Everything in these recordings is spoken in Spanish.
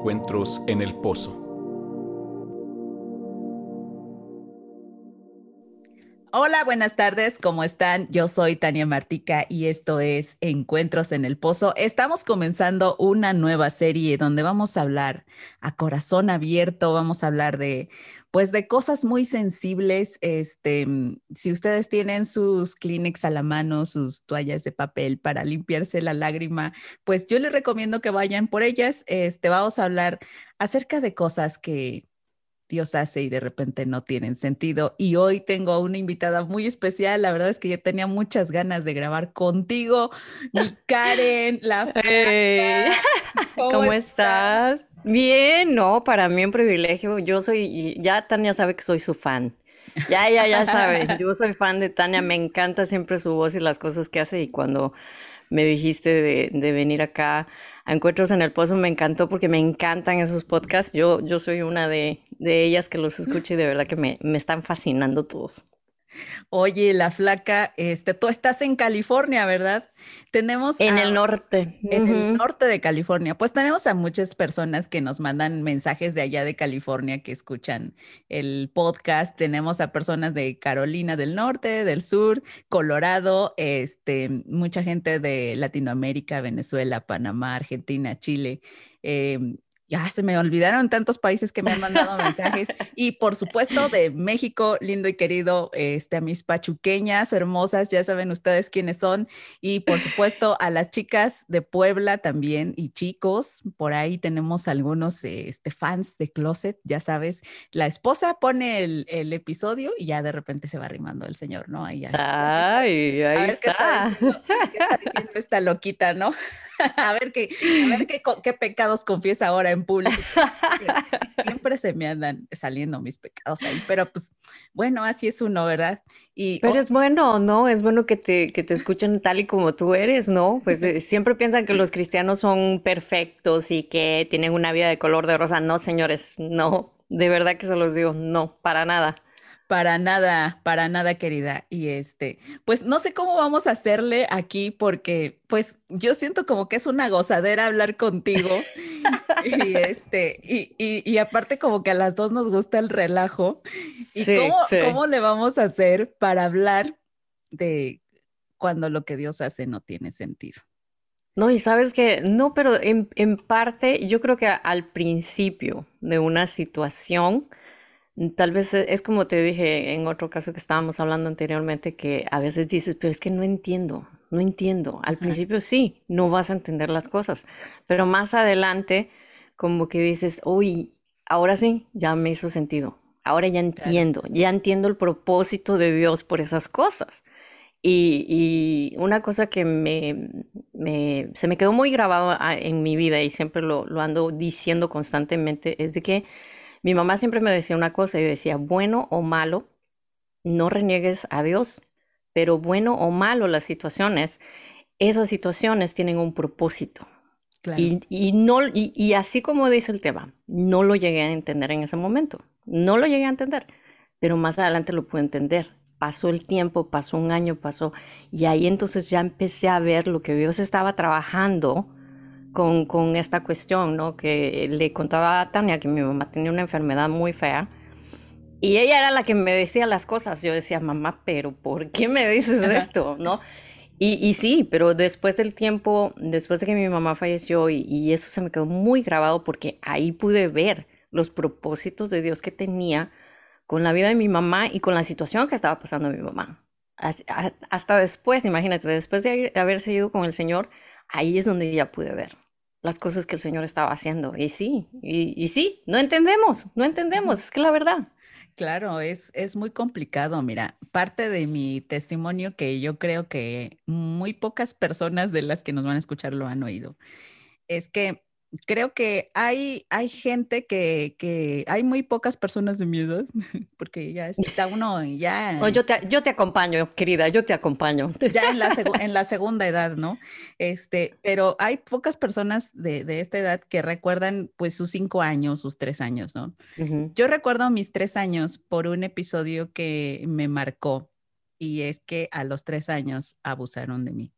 Encuentros en el Pozo. Buenas tardes, ¿cómo están? Yo soy Tania Martica y esto es Encuentros en el Pozo. Estamos comenzando una nueva serie donde vamos a hablar a corazón abierto, vamos a hablar de pues de cosas muy sensibles. Este, si ustedes tienen sus Kleenex a la mano, sus toallas de papel para limpiarse la lágrima, pues yo les recomiendo que vayan por ellas. Este, vamos a hablar acerca de cosas que Dios hace y de repente no tienen sentido. Y hoy tengo una invitada muy especial. La verdad es que yo tenía muchas ganas de grabar contigo, mi Karen, la ¿Cómo, estás? Bien, no, para mí un privilegio. Yo soy, ya Tania sabe que soy su fan. Ya, ya, ya sabe. Yo soy fan de Tania, me encanta siempre su voz y las cosas que hace. Y cuando me dijiste de, de venir acá a Encuentros en el Pozo, me encantó porque me encantan esos podcasts. Yo, yo soy una de, de ellas que los escucho y de verdad que me, me están fascinando todos. Oye, la flaca, este, tú estás en California, ¿verdad? Tenemos en el norte. En el norte de California. Pues tenemos a muchas personas que nos mandan mensajes de allá de California que escuchan el podcast. Tenemos a personas de Carolina del Norte, del Sur, Colorado, este, mucha gente de Latinoamérica, Venezuela, Panamá, Argentina, Chile. Em, ya se me olvidaron tantos países que me han mandado mensajes y por supuesto de México, lindo y querido, este, a mis pachuqueñas hermosas, ya saben ustedes quiénes son y por supuesto a las chicas de Puebla también y chicos, por ahí tenemos algunos este, fans de Closet, ya sabes, la esposa pone el, el episodio y ya de repente se va arrimando el señor, ¿no? Ahí, Ay, ahí está. Qué está, diciendo, esta loquita, ¿no? a ver, qué, a ver qué, qué pecados confiesa ahora en público. Siempre se me andan saliendo mis pecados ahí, pero pues bueno, así es uno, ¿verdad? Y, pero es bueno, ¿no? Es bueno que te, que te escuchen tal y como tú eres, ¿no? Pues eh, siempre piensan que los cristianos son perfectos y que tienen una vida de color de rosa. No, señores, no. De verdad que se los digo, no, para nada. Para nada, para nada, querida. Y este, pues no sé cómo vamos a hacerle aquí porque pues yo siento como que es una gozadera hablar contigo. y este, y, y, aparte como que a las dos nos gusta el relajo. ¿Y cómo, cómo le vamos a hacer para hablar de cuando lo que Dios hace no tiene sentido? No, y sabes que, no, pero en, en parte yo creo que al principio de una situación, Tal vez e, es como te dije en otro caso que estábamos hablando anteriormente, que a veces dices, pero es que no entiendo, no entiendo. Al principio sí, no vas a entender las cosas, pero más adelante como que dices, uy, ahora sí, ya me hizo sentido. Ahora ya entiendo, ya entiendo el propósito de Dios por esas cosas. Y, una cosa que me, se me quedó muy grabado ah, en mi vida y siempre lo, lo ando diciendo constantemente es de que mi mamá siempre me decía una cosa y decía, bueno o malo, no reniegues a Dios, pero bueno o malo las situaciones, esas situaciones tienen un propósito. Y, no, y, así como dice el tema, no lo llegué a entender en ese momento, no lo llegué a entender, pero más adelante lo pude entender. Pasó el tiempo, pasó un año, pasó, y ahí entonces ya empecé a ver lo que Dios estaba trabajando con, con, esta cuestión, ¿no? Que le contaba a Tania que mi mamá tenía una enfermedad muy fea. Y ella era la que me decía las cosas. Yo decía, mamá, pero ¿por qué me dices esto? ¿No? Y, y, sí, pero después del tiempo, después de que mi mamá falleció, y, y, eso se me quedó muy grabado porque ahí pude ver los propósitos de Dios que tenía con la vida de mi mamá y con la situación que estaba pasando mi mamá. Hasta después, imagínate, después de haberse ido con el Señor, ahí es donde ya pude ver las cosas que el Señor estaba haciendo. Y sí, y, sí, no entendemos, no entendemos, es que la verdad. Claro, es, es muy complicado. Mira, parte de mi testimonio que yo creo que muy pocas personas de las que nos van a escuchar lo han oído, es que creo que hay, hay gente que, que, hay muy pocas personas de mi edad, porque ya está uno ya... yo, te, yo te acompaño, querida, yo te acompaño. Ya en la, en la segunda edad, ¿no? Este, pero hay pocas personas de, de, esta edad que recuerdan pues sus cinco años, sus tres años, ¿no? Yo recuerdo mis tres años por un episodio que me marcó y es que a los tres años abusaron de mí.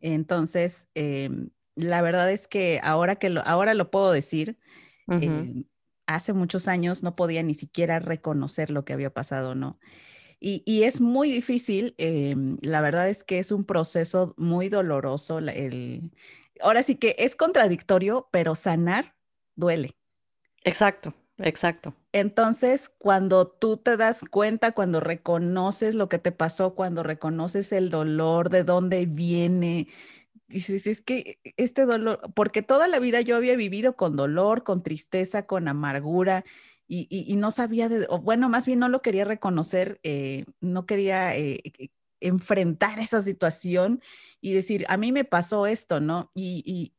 Entonces, eh, la verdad es que ahora que lo, ahora lo puedo decir, eh, hace muchos años no podía ni siquiera reconocer lo que había pasado, ¿no? Y, es muy difícil, em, la verdad es que es un proceso muy doloroso. El, ahora sí que es contradictorio, pero sanar duele. Exacto, exacto. Entonces, cuando tú te das cuenta, cuando reconoces lo que te pasó, cuando reconoces el dolor, de dónde viene, dices, es que este dolor, porque toda la vida yo había vivido con dolor, con tristeza, con amargura, y, no sabía, de, o bueno, más bien no lo quería reconocer, eh, no quería eh, enfrentar esa situación y decir, a mí me pasó esto, ¿no? Y,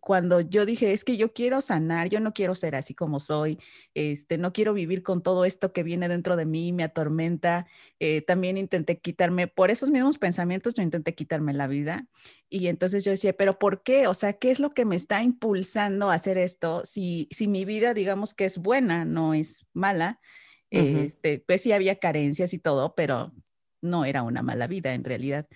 cuando yo dije, es que yo quiero sanar, yo no quiero ser así como soy, este, no quiero vivir con todo esto que viene dentro de mí, me atormenta, eh, también intenté quitarme, por esos mismos pensamientos, yo intenté quitarme la vida. Y entonces yo decía, pero ¿por qué? O sea, ¿qué es lo que me está impulsando a hacer esto si, si mi vida, digamos que es buena, no es mala? este, pues sí había carencias y todo, pero no era una mala vida en realidad.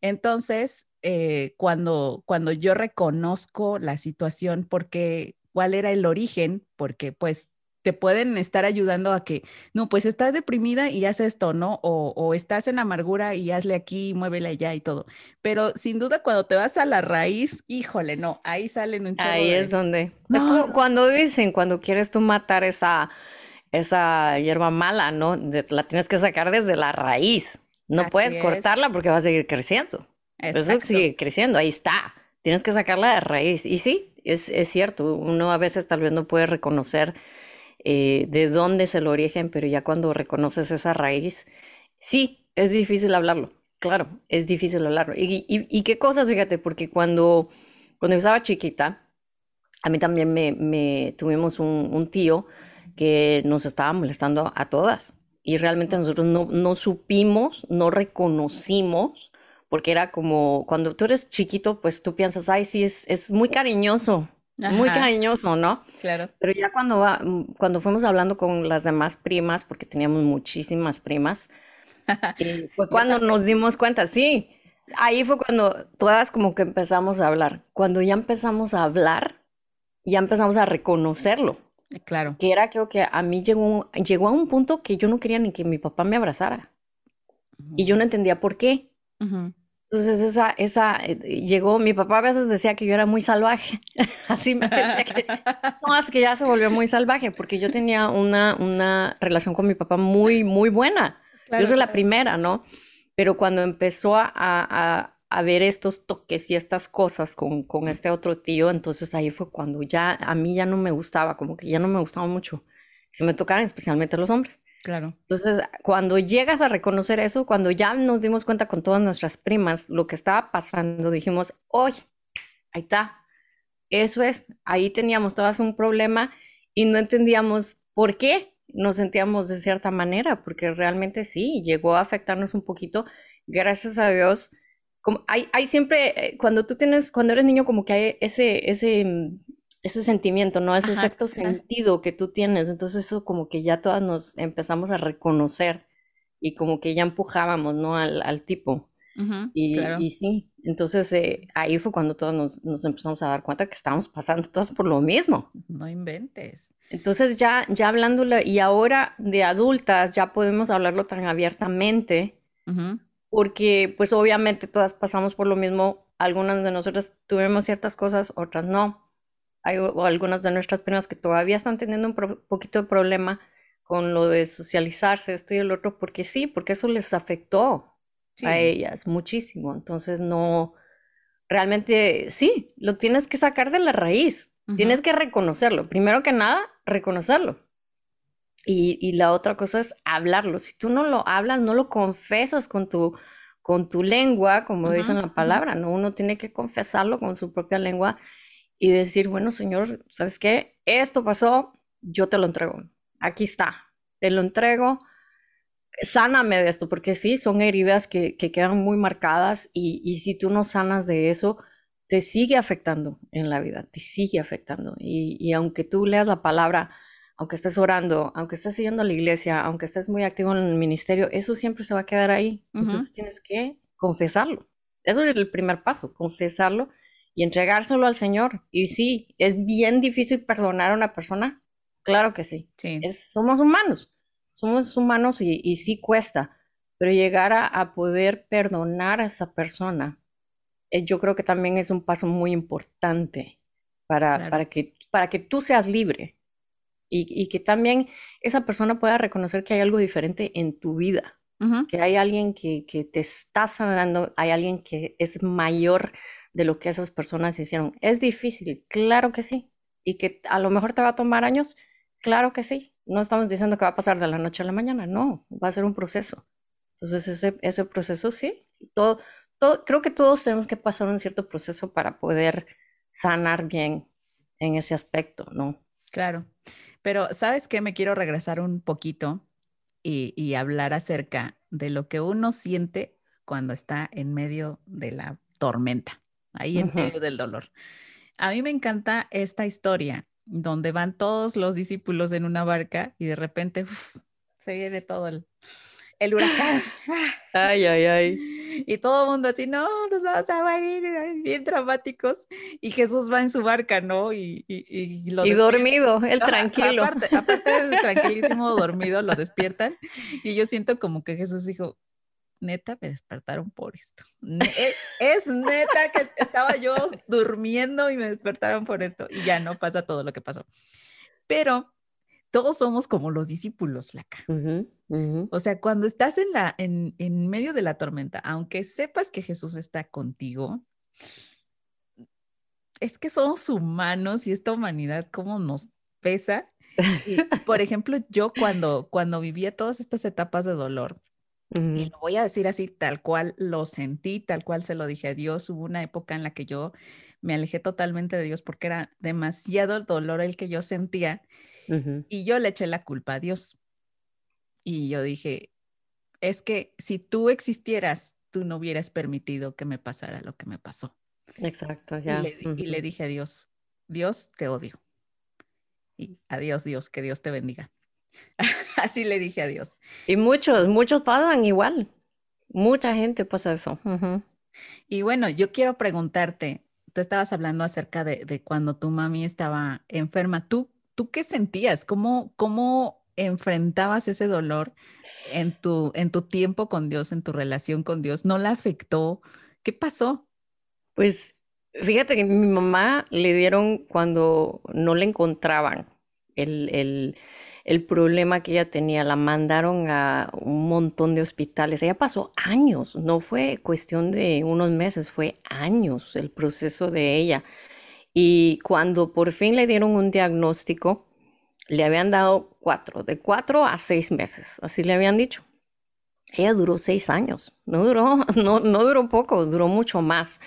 Entonces, eh, cuando, cuando yo reconozco la situación, porque cuál era el origen, porque pues te pueden estar ayudando a que, no, pues estás deprimida y haz esto, ¿no? O, estás en amargura y hazle aquí, muévele allá y todo. Pero sin duda cuando te vas a la raíz, híjole, no, ahí salen un chorro Ahí es donde. Es como cuando dicen, cuando quieres tú matar esa, esa hierba mala, ¿no? La tienes que sacar desde la raíz. No puedes cortarla porque va a seguir creciendo. Eso sigue creciendo, ahí está. Tienes que sacarla de raíz. Y sí, es, cierto, uno a veces tal vez no puede reconocer eh, de dónde es el origen, pero ya cuando reconoces esa raíz, sí, es difícil hablarlo. Claro, es difícil hablarlo. Y, qué cosas, fíjate, porque cuando, cuando yo estaba chiquita, a mí también me, tuvimos un, un tío que nos estaba molestando a todas y realmente nosotros no, supimos, no reconocimos, porque era como cuando tú eres chiquito, pues tú piensas, ay, sí, es, es muy cariñoso, muy cariñoso, ¿no? Claro. Pero ya cuando, cuando fuimos hablando con las demás primas, porque teníamos muchísimas primas, fue cuando nos dimos cuenta, sí, ahí fue cuando todas como que empezamos a hablar. Cuando ya empezamos a hablar, ya empezamos a reconocerlo. Claro. Que era creo que a mí llegó, llegó a un punto que yo no quería ni que mi papá me abrazara. Y yo no entendía por qué. Entonces esa, esa, eh, llegó, mi papá a veces decía que yo era muy salvaje. Así me decía que, no, es que ya se volvió muy salvaje, porque yo tenía una, una relación con mi papá muy, muy buena. yo soy la primera, ¿no? Pero cuando empezó a, a ver estos toques y estas cosas con, con, este otro tío, entonces ahí fue cuando ya a mí ya no me gustaba, como que ya no me gustaba mucho que me tocaran, especialmente los hombres. Claro. Entonces, cuando llegas a reconocer eso, cuando ya nos dimos cuenta con todas nuestras primas lo que estaba pasando, dijimos, hoy, ahí está, eso es, ahí teníamos todas un problema y no entendíamos por qué nos sentíamos de cierta manera, porque realmente sí, llegó a afectarnos un poquito. Gracias a Dios, hay, hay siempre, eh, cuando tú tienes, cuando eres niño, como que hay ese, ese, mm, ese sentimiento, ¿no? Ese sexto sentido que tú tienes. Entonces eso como que ya todas nos empezamos a reconocer y como que ya empujábamos, ¿no? Al, al tipo. y, y, sí, entonces eh, ahí fue cuando todos nos, nos, empezamos a dar cuenta que estábamos pasando todas por lo mismo. No inventes. Entonces ya, ya hablándolo, y ahora de adultas ya podemos hablarlo tan abiertamente, porque pues obviamente todas pasamos por lo mismo, algunas de nosotras tuvimos ciertas cosas, otras no. Hay algunas de nuestras primas que todavía están teniendo un poquito de problema con lo de socializarse, esto y el otro, porque sí, porque eso les afectó a ellas muchísimo. Entonces no, realmente sí, lo tienes que sacar de la raíz, tienes que reconocerlo. Primero que nada, reconocerlo. Y, la otra cosa es hablarlo. Si tú no lo hablas, no lo confesas con tu, con tu lengua, como dicen la palabra, ¿no? Uno tiene que confesarlo con su propia lengua y decir, bueno, Señor, ¿sabes qué? Esto pasó, yo te lo entrego. Aquí está, te lo entrego. Sáname de esto, porque sí, son heridas que, quedan muy marcadas y, y, si tú no sanas de eso, te sigue afectando en la vida, te sigue afectando. Y, y aunque tú leas la palabra, aunque estés orando, aunque estés siguiendo a la iglesia, aunque estés muy activo en el ministerio, eso siempre se va a quedar ahí. Entonces tienes que confesarlo. Eso es el primer paso, confesarlo y entregárselo al Señor. Y sí, es bien difícil perdonar a una persona. Claro que sí. Sí. Es, somos humanos. Somos humanos y, y sí cuesta. Pero llegar a, a poder perdonar a esa persona, eh, yo creo que también es un paso muy importante para, Claro. para que, para que tú seas libre y, y que también esa persona pueda reconocer que hay algo diferente en tu vida, que hay alguien que, que te está sanando, hay alguien que es mayor de lo que esas personas hicieron. Es difícil, claro que sí. Y que a lo mejor te va a tomar años, claro que sí. No estamos diciendo que va a pasar de la noche a la mañana, no, va a ser un proceso. Entonces ese, ese proceso sí, todo, todo, creo que todos tenemos que pasar un cierto proceso para poder sanar bien en ese aspecto, ¿no? Claro. Pero, ¿sabes qué? Me quiero regresar un poquito y, y hablar acerca de lo que uno siente cuando está en medio de la tormenta, ahí en medio del dolor. A mí me encanta esta historia donde van todos los discípulos en una barca y de repente uf, se viene todo el, el huracán. Ay, ay, ay. Y todo el mundo así, no, nos vamos a morir, bien dramáticos. Y Jesús va en su barca, ¿no? Y, y, y lo Y dormido, el tranquilo. Aparte, aparte del tranquilísimo dormido, lo despiertan. Y yo siento como que Jesús dijo, neta, me despertaron por esto. Es, es neta que estaba yo durmiendo y me despertaron por esto. Y ya no pasa todo lo que pasó. Pero todos somos como los discípulos, Flaca. Ujú. O sea, cuando estás en, la, en, en medio de la tormenta, aunque sepas que Jesús está contigo, es que somos humanos y esta humanidad, cómo nos pesa. Y, por ejemplo, yo cuando, cuando vivía todas estas etapas de dolor, y Ujú, lo voy a decir así, tal cual lo sentí, tal cual se lo dije a Dios, hubo una época en la que yo me alejé totalmente de Dios porque era demasiado el dolor el que yo sentía y yo le eché la culpa a Dios. Y yo dije, es que si tú existieras, tú no hubieras permitido que me pasara lo que me pasó. Exacto, Y ya. y le dije a Dios, Dios, te odio. Y adiós, Dios, que Dios te bendiga. Así le dije a Dios. Y muchos, muchos pasan igual. Mucha gente pasa eso. Y bueno, yo quiero preguntarte, tú estabas hablando acerca de, de cuando tu mami estaba enferma. ¿Tú, tú qué sentías? ¿Cómo, cómo enfrentabas ese dolor en tu, en tu tiempo con Dios, en tu relación con Dios? ¿No la afectó? ¿Qué pasó? Pues fíjate que mi mamá le dieron cuando no le encontraban el, el, el problema que ella tenía, la mandaron a un montón de hospitales. Ella pasó años, no fue cuestión de unos meses, fue años el proceso de ella. Y cuando por fin le dieron un diagnóstico, le habían dado cuatro, de cuatro a seis meses, así le habían dicho. Ella duró seis años, no duró, no, no duró poco, duró mucho más.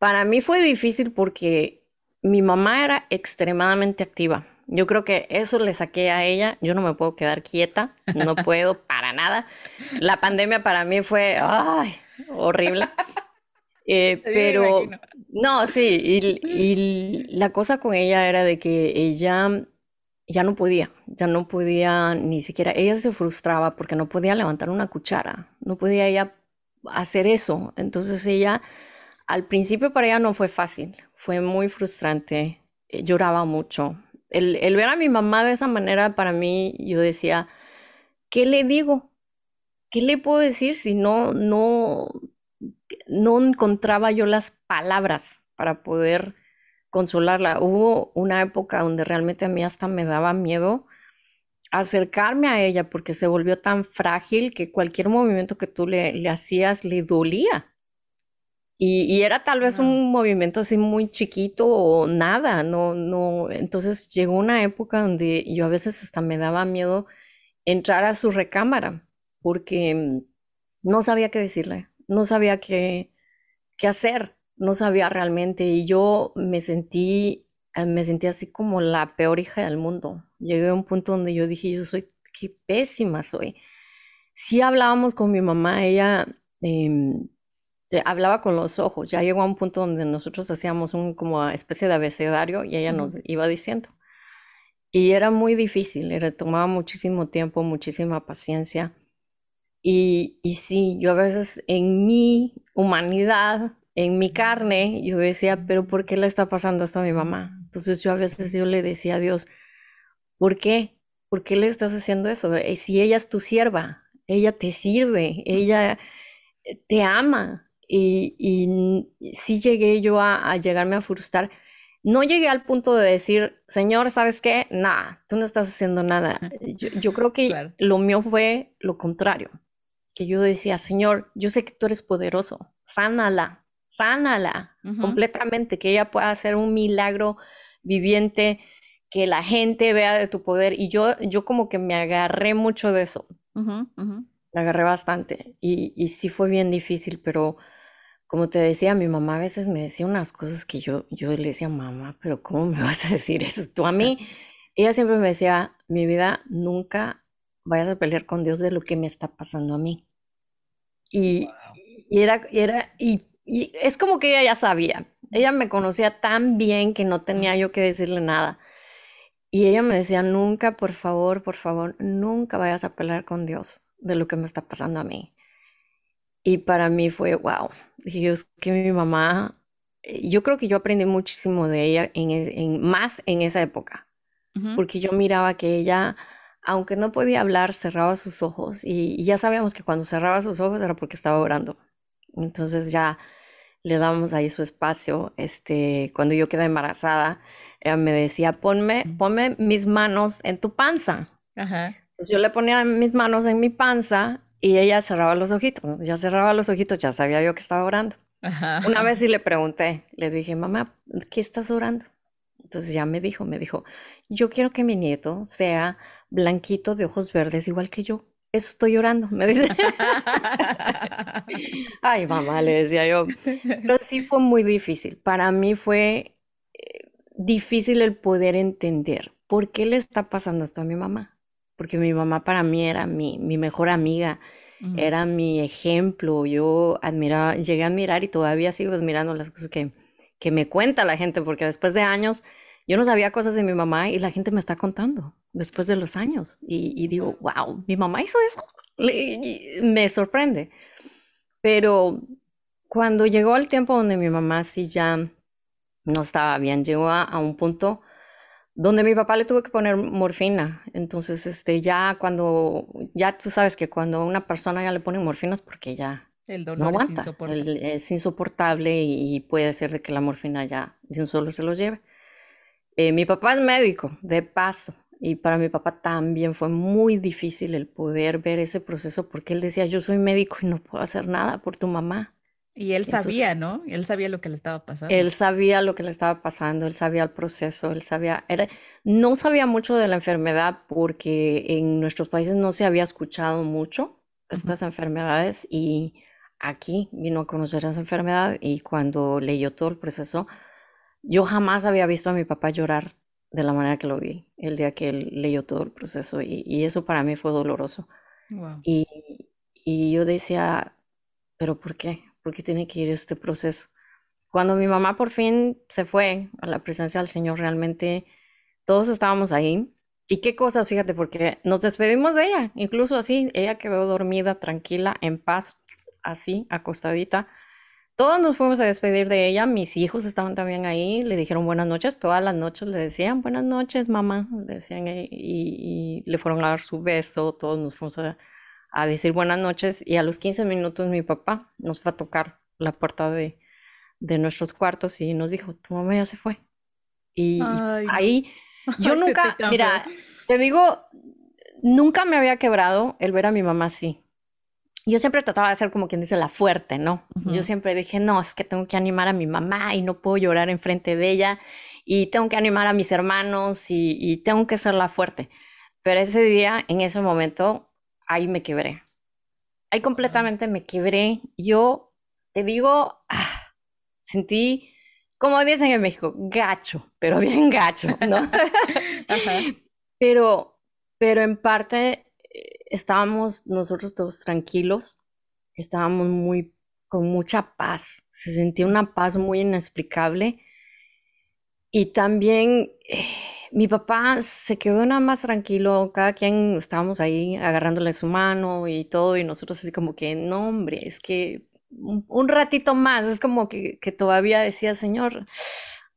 Para mí fue difícil porque mi mamá era extremadamente activa. Yo creo que eso le saqué a ella. Yo no me puedo quedar quieta, no puedo para nada. La pandemia para mí fue ay, horrible. Eh, pero. No, sí, y, la cosa con ella era de que ella ya no podía, ya no podía ni siquiera, ella se frustraba porque no podía levantar una cuchara, no podía ella hacer eso. Entonces ella, al principio para ella no fue fácil, fue muy frustrante, eh, lloraba mucho. El, el ver a mi mamá de esa manera para mí, yo decía, ¿qué le digo? ¿Qué le puedo decir si no, no, no encontraba yo las palabras para poder consolarla? Hubo una época donde realmente a mí hasta me daba miedo acercarme a ella porque se volvió tan frágil que cualquier movimiento que tú le, le hacías le dolía. Y, y era tal vez un movimiento así muy chiquito o nada, no, no. Entonces llegó una época donde yo a veces hasta me daba miedo entrar a su recámara porque mm, no sabía qué decirle, no sabía qué, qué hacer, no sabía realmente. Y yo me sentí, eh, me sentí así como la peor hija del mundo. Llegué a un punto donde yo dije, yo soy, qué pésima soy. Sí hablábamos con mi mamá, ella em, se- hablaba con los ojos. Ya llegó a un punto donde nosotros hacíamos un como especie de abecedario y ella nos iba diciendo. Y era muy difícil, era, tomaba muchísimo tiempo, muchísima paciencia. Y, y sí, yo a veces en mi humanidad en mi carne, yo decía, pero ¿por qué le está pasando esto a mi mamá? Entonces yo a veces yo le decía a Dios, ¿por qué? ¿Por qué le estás haciendo eso? Eh, si ella es tu sierva, ella te sirve, ella te ama. Y, y sí llegué yo a, llegarme a frustrar. No llegué al punto de decir, Señor, ¿sabes qué? Nada, tú no estás haciendo nada. Yo, creo que lo mío fue lo contrario, que yo decía, Señor, yo sé que tú eres poderoso, sánala, sánala completamente, que ella pueda hacer un milagro viviente, que la gente vea de tu poder. Y yo, yo como que me agarré mucho de eso. Me agarré bastante. Y, y sí fue bien difícil, pero como te decía, mi mamá a veces me decía unas cosas que yo, yo le decía, mamá, pero ¿cómo me vas a decir eso? Tú a mí, ella siempre me decía, mi vida, nunca vayas a pelear con Dios de lo que me está pasando a mí. Y, y era, era, y y es como que ella ya sabía. Ella me conocía tan bien que no tenía yo que decirle nada. Y ella me decía, nunca, por favor, por favor, nunca vayas a pelear con Dios de lo que me está pasando a mí. Y para mí fue, wow, dije, es que mi mamá, eh, yo creo que yo aprendí muchísimo de ella, en, más en esa época, porque yo miraba que ella, aunque no podía hablar, cerraba sus ojos y, y ya sabíamos que cuando cerraba sus ojos era porque estaba orando. Entonces ya le damos ahí su espacio. Este, cuando yo quedé embarazada, ella me decía, ponme, ponme mis manos en tu panza. Ajá. Entonces yo le ponía mis manos en mi panza y ella cerraba los ojitos. Ya cerraba los ojitos, ya sabía yo que estaba orando. Ajá. Una vez sí le pregunté, le dije, mamá, ¿qué estás orando? Entonces ya me dijo, me dijo, yo quiero que mi nieto sea blanquito de ojos verdes igual que yo eso estoy llorando, me dice. Ay, mamá, le decía yo. Pero sí fue muy difícil. Para mí fue eh, difícil el poder entender por qué le está pasando esto a mi mamá. Porque mi mamá para mí era mi, mi mejor amiga, era mi ejemplo. Yo admiraba, llegué a admirar y todavía sigo admirando las cosas que, que me cuenta la gente, porque después de años yo no sabía cosas de mi mamá y la gente me está contando después de los años. Y, digo, wow, mi mamá hizo eso. me sorprende. Pero cuando llegó el tiempo donde mi mamá sí ya no estaba bien, llegó a, un punto donde mi papá le tuvo que poner morfina. Entonces, este, ya cuando, ya tú sabes que cuando a una persona ya le ponen morfina es porque ya el dolor no aguanta. Es insoportable. es insoportable y puede ser de que la morfina ya de un solo se lo lleve. Eh, mi papá es médico, de paso. Y para mi papá también fue muy difícil el poder ver ese proceso porque él decía, yo soy médico y no puedo hacer nada por tu mamá. Y él sabía, ¿no? Él sabía lo que le estaba pasando. Él sabía lo que le estaba pasando, él sabía el proceso, él sabía, era, no sabía mucho de la enfermedad porque en nuestros países no se había escuchado mucho estas enfermedades y aquí vino a conocer esa enfermedad y cuando leyó todo el proceso, yo jamás había visto a mi papá llorar de la manera que lo vi el día que él leyó todo el proceso y, eso para mí fue doloroso. Y, y, yo decía, pero ¿por qué? ¿Por qué tiene que ir este proceso? Cuando mi mamá por fin se fue a la presencia del Señor, realmente todos estábamos ahí. Y qué cosas, fíjate, porque nos despedimos de ella, incluso así, ella quedó dormida, tranquila, en paz, así, acostadita. Todos nos fuimos a despedir de ella, mis hijos estaban también ahí, le dijeron buenas noches, todas las noches le decían buenas noches, mamá, le decían y, le fueron a dar su beso, todos nos fuimos a, decir buenas noches y a los 15 minutos mi papá nos fue a tocar la puerta de, nuestros cuartos y nos dijo, tu mamá ya se fue. Y ahí yo nunca, mira, te digo, nunca me había quebrado el ver a mi mamá así yo siempre trataba de ser como quien dice la fuerte, ¿no? Yo siempre dije, no, es que tengo que animar a mi mamá y no puedo llorar enfrente de ella y tengo que animar a mis hermanos y, tengo que ser la fuerte. Pero ese día, en ese momento, ahí me quebré. Ahí completamente me quebré. Yo te digo, ah, sentí, como dicen en México, gacho, pero bien gacho, ¿no? Pero, pero en parte estábamos nosotros todos tranquilos, estábamos muy con mucha paz, se sentía una paz muy inexplicable. Y también eh, mi papá se quedó nada más tranquilo, cada quien estábamos ahí agarrándole su mano y todo, y nosotros así como que, no, hombre, es que un, ratito más, es como que, todavía decía, Señor,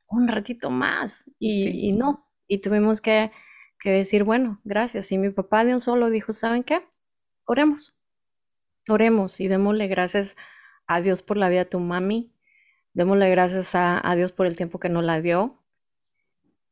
un ratito más, y, no, y tuvimos que, que, decir, bueno, gracias, y mi papá de un solo dijo, ¿saben qué? Oremos, oremos y démosle gracias a Dios por la vida de tu mami, démosle gracias a, a Dios por el tiempo que nos la dio,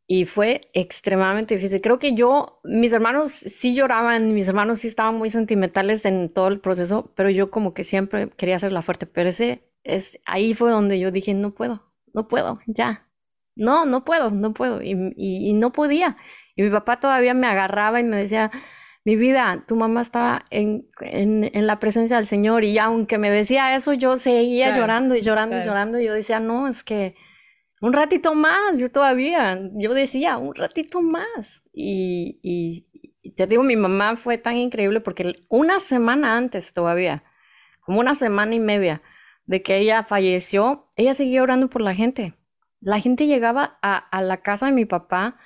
y fue extremadamente difícil. Creo que yo, mis hermanos sí lloraban, mis hermanos sí estaban muy sentimentales en todo el proceso, pero yo como que siempre quería ser la fuerte. Pero ese, es, ahí fue donde yo dije, no puedo, no puedo, ya. No, no puedo, no puedo. Y, y, no podía. Y mi papá todavía me agarraba y me decía, mi vida, tu mamá estaba en, en, en, la presencia del Señor y aunque me decía eso, yo seguía llorando y llorando y llorando. Y yo decía, no, es que un ratito más, yo todavía, yo decía, un ratito más. Y, y, te digo, mi mamá fue tan increíble porque una semana antes todavía, como una semana y media de que ella falleció, ella seguía orando por la gente. La gente llegaba a, a la casa de mi papá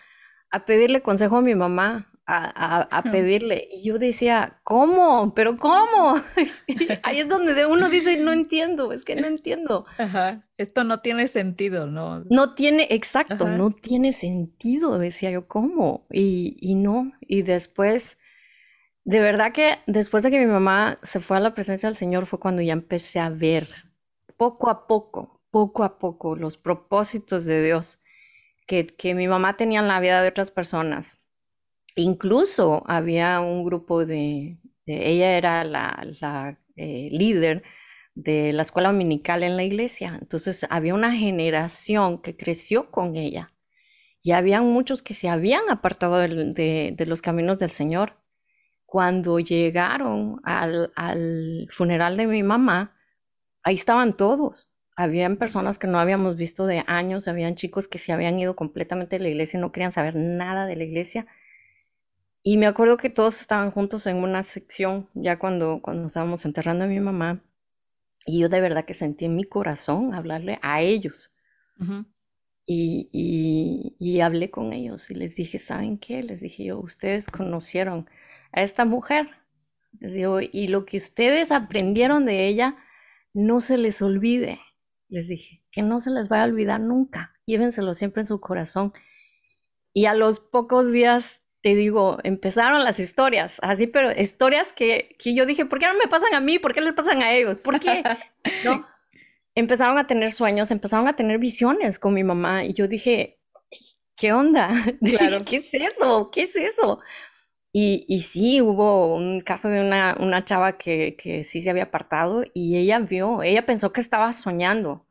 a pedirle consejo a mi mamá, a, pedirle. Y yo decía, ¿cómo? ¿Pero cómo? Ahí es donde uno dice, no entiendo, es que no entiendo. Ajá. Esto no tiene sentido, ¿no? No tiene, exacto, no tiene sentido, decía yo, ¿cómo? Y, y no, y después, de verdad que después de que mi mamá se fue a la presencia del Señor fue cuando ya empecé a ver poco a poco, poco a poco los propósitos de Dios que, mi mamá tenía en la vida de otras personas Incluso había un grupo de, ella era la, eh, líder de la escuela dominical en la iglesia, entonces había una generación que creció con ella y había muchos que se habían apartado de, los caminos del Señor. Cuando llegaron al, al funeral de mi mamá, ahí estaban todos. Habían personas que no habíamos visto de años, habían chicos que se habían ido completamente de la iglesia y no querían saber nada de la iglesia y me acuerdo que todos estaban juntos en una sección, ya cuando, cuando estábamos enterrando a mi mamá, y yo de verdad que sentí en mi corazón hablarle a ellos. y, y, y, hablé con ellos y les dije, ¿saben qué? Les dije yo, ustedes conocieron a esta mujer. Les digo, y lo que ustedes aprendieron de ella, no se les olvide. Les dije, que no se les vaya a olvidar nunca. Llévenselo siempre en su corazón. Y a los pocos días te digo, empezaron las historias, así, pero historias que, que, yo dije, ¿por qué no me pasan a mí? ¿Por qué les pasan a ellos? ¿Por qué? ¿No? Empezaron a tener sueños, empezaron a tener visiones con mi mamá y yo dije, ¿qué onda? Claro. ¿Qué es eso? ¿Qué es eso? Y, y sí, hubo un caso de una, una chava que, que sí se había apartado y ella vio, ella pensó que estaba soñando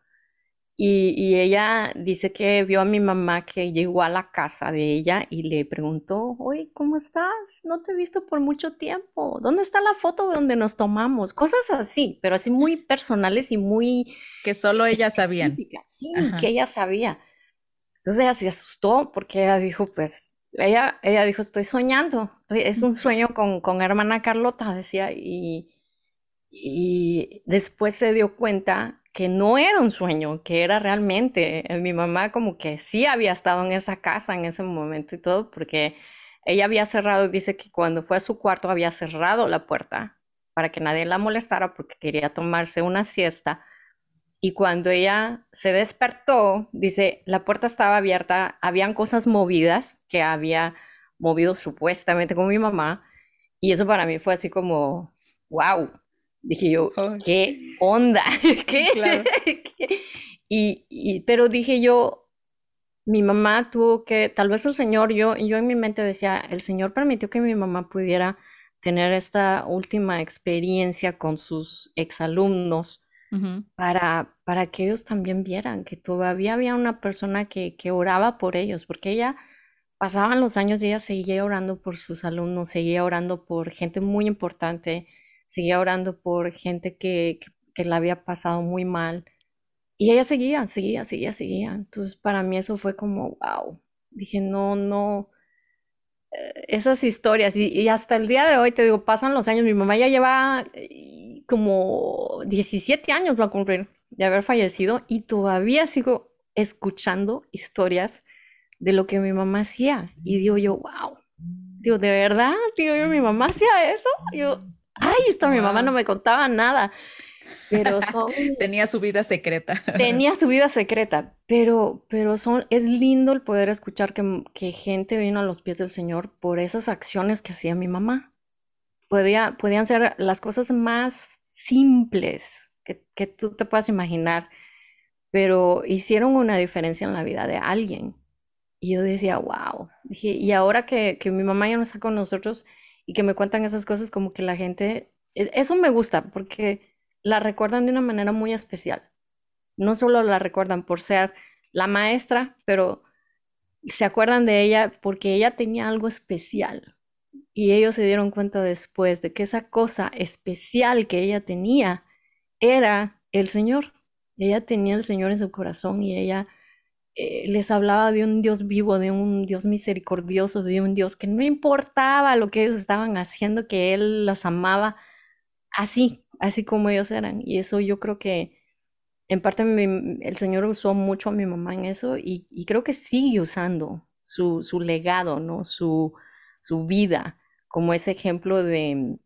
y, ella dice que vio a mi mamá que llegó a la casa de ella y le preguntó, oye, ¿cómo estás? No te he visto por mucho tiempo. ¿Dónde está la foto donde nos tomamos? Cosas así, pero así muy personales y muy... Que solo ella sabían. Sí, que ella sabía. Entonces ella se asustó porque ella dijo, pues, ella, ella dijo, estoy soñando. Es un sueño con, con hermana Carlota, decía, y, y después se dio cuenta que no era un sueño, que era realmente, eh, mi mamá como que sí había estado en esa casa en ese momento y todo, porque ella había cerrado, dice que cuando fue a su cuarto había cerrado la puerta para que nadie la molestara porque quería tomarse una siesta. Y cuando ella se despertó, dice, la puerta estaba abierta, habían cosas movidas que había movido supuestamente con mi mamá. Y eso para mí fue así como, wow, Dije yo, ¿qué onda? ¿Qué? Y, pero dije yo, mi mamá tuvo que, tal vez el Señor, yo, yo en mi mente decía, el Señor permitió que mi mamá pudiera tener esta última experiencia con sus exalumnos para, para que ellos también vieran que todavía había una persona que, que oraba por ellos, porque ella pasaban los años y ella seguía orando por sus alumnos, seguía orando por gente muy importante seguía orando por gente que, que, la había pasado muy mal. Y ella seguía, seguía, seguía, seguía. Entonces para mí eso fue como, wow. Dije, no, no, esas historias. Y, hasta el día de hoy, te digo, pasan los años. Mi mamá ya lleva eh, como 17 años va a cumplir de haber fallecido y todavía sigo escuchando historias de lo que mi mamá hacía. Y digo yo, wow. Digo, ¿de verdad? Digo yo, mi mamá hacía eso. Yo, ay, esto mi mamá no me contaba nada. Pero son... tenía su vida secreta. tenía su vida secreta, pero, pero son, es lindo el poder escuchar que, que gente vino a los pies del Señor por esas acciones que hacía mi mamá. Podía, podían ser las cosas más simples que, que tú te puedas imaginar, pero hicieron una diferencia en la vida de alguien. Y yo decía, wow. y ahora que, que mi mamá ya no está con nosotros y que me cuentan esas cosas, como que la gente, e, eso me gusta porque la recuerdan de una manera muy especial. No solo la recuerdan por ser la maestra, pero se acuerdan de ella porque ella tenía algo especial. Y ellos se dieron cuenta después de que esa cosa especial que ella tenía era el Señor. Ella tenía el Señor en su corazón y ella eh, les hablaba de un Dios vivo, de un Dios misericordioso, de un Dios que no importaba lo que ellos estaban haciendo, que Él los amaba así, así como ellos eran. Y eso yo creo que en parte el Señor usó mucho a mi mamá en eso y, creo que sigue usando su, su legado, ¿no? Su, su vida como ese ejemplo de,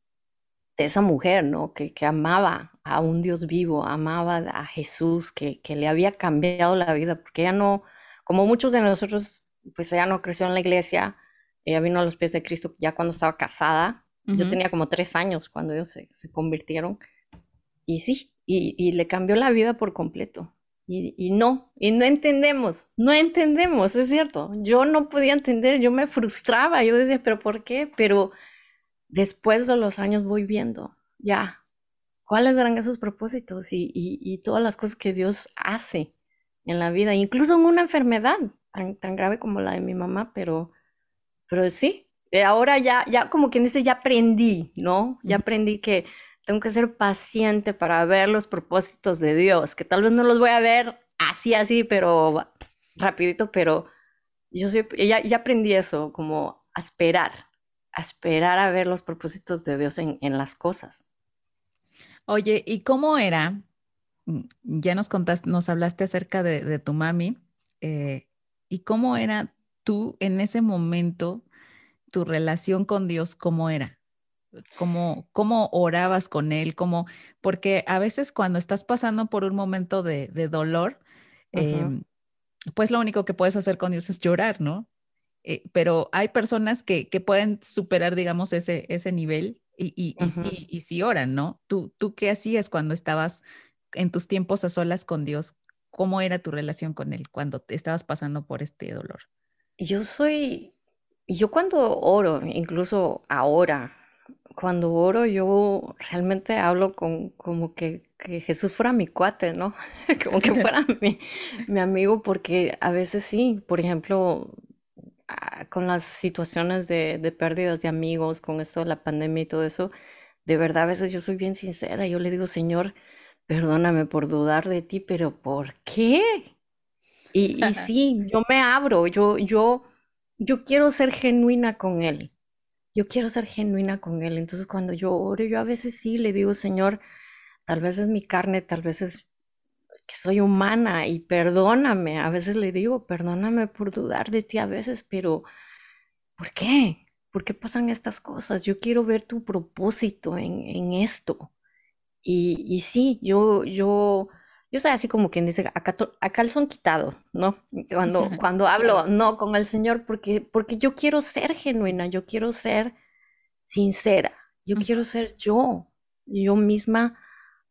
de esa mujer, ¿no? Que, que, amaba a un Dios vivo, amaba a Jesús, que, que, le había cambiado la vida, porque ella no, como muchos de nosotros, pues ella no creció en la iglesia, ella vino a los pies de Cristo ya cuando estaba casada, yo tenía como tres años cuando ellos se, se convirtieron, y sí, y, y, le cambió la vida por completo. Y, y, no, y no entendemos, no entendemos, es cierto. Yo no podía entender, yo me frustraba, yo decía, pero ¿por qué? Pero después de los años voy viendo, ya, cuáles eran esos propósitos y, y, todas las cosas que Dios hace en la vida, incluso en una enfermedad tan, tan grave como la de mi mamá, pero, pero sí, ahora ya, ya como quien dice, ya aprendí, ¿no? Ya aprendí que tengo que ser paciente para ver los propósitos de Dios, que tal vez no los voy a ver así, así, pero rapidito, pero yo soy, ya, ya aprendí eso, como a esperar, a esperar a ver los propósitos de Dios en, en las cosas. Oye, ¿y cómo era? Mm, ya nos contaste, nos hablaste acerca de, de tu mami, eh, ¿y cómo era tú en ese momento, tu relación con Dios, cómo era? ¿Cómo, cómo orabas con Él? ¿Cómo? Porque a veces cuando estás pasando por un momento de, de dolor, eh, pues lo único que puedes hacer con Dios es llorar, ¿no? Eh, pero hay personas que, que, pueden superar, digamos, ese, ese nivel y, y, y, y, si oran, ¿no? ¿Tú, ¿Tú qué hacías cuando estabas en tus tiempos a solas con Dios? ¿Cómo era tu relación con Él cuando te estabas pasando por este dolor? Yo soy, yo cuando oro, incluso ahora, cuando oro yo realmente hablo con como que, que Jesús fuera mi cuate, ¿no? como que fuera mi, mi, amigo, porque a veces sí, por ejemplo, ah, con las situaciones de, de, pérdidas de amigos, con esto de la pandemia y todo eso, de verdad a veces yo soy bien sincera, yo le digo, Señor, perdóname por dudar de ti, pero ¿por qué? Y, y sí, yo me abro, yo, yo, yo quiero ser genuina con Él yo quiero ser genuina con Él. Entonces cuando yo oro, yo a veces sí le digo, Señor, tal vez es mi carne, tal vez es que soy humana y perdóname. A veces le digo, perdóname por dudar de ti a veces, pero ¿por qué? ¿Por qué pasan estas cosas? Yo quiero ver tu propósito en, en esto. Y, y, sí, yo, yo, yo soy así como quien dice, a, a calzón quitado, ¿no? Cuando, cuando hablo, no, con el Señor, porque, porque yo quiero ser genuina, yo quiero ser sincera, yo quiero ser yo, yo misma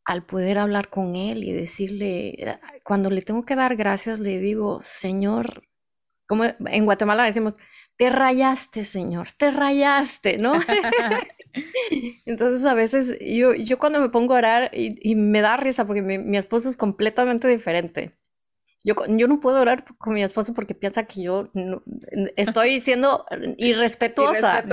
al poder hablar con Él y decirle, cuando le tengo que dar gracias, le digo, Señor, como en Guatemala decimos, te rayaste, Señor, te rayaste, ¿no? Entonces a veces yo, yo cuando me pongo a orar y, me da risa porque mi, esposo es completamente diferente. Yo, yo no puedo orar con mi esposo porque piensa que yo estoy siendo irrespetuosa.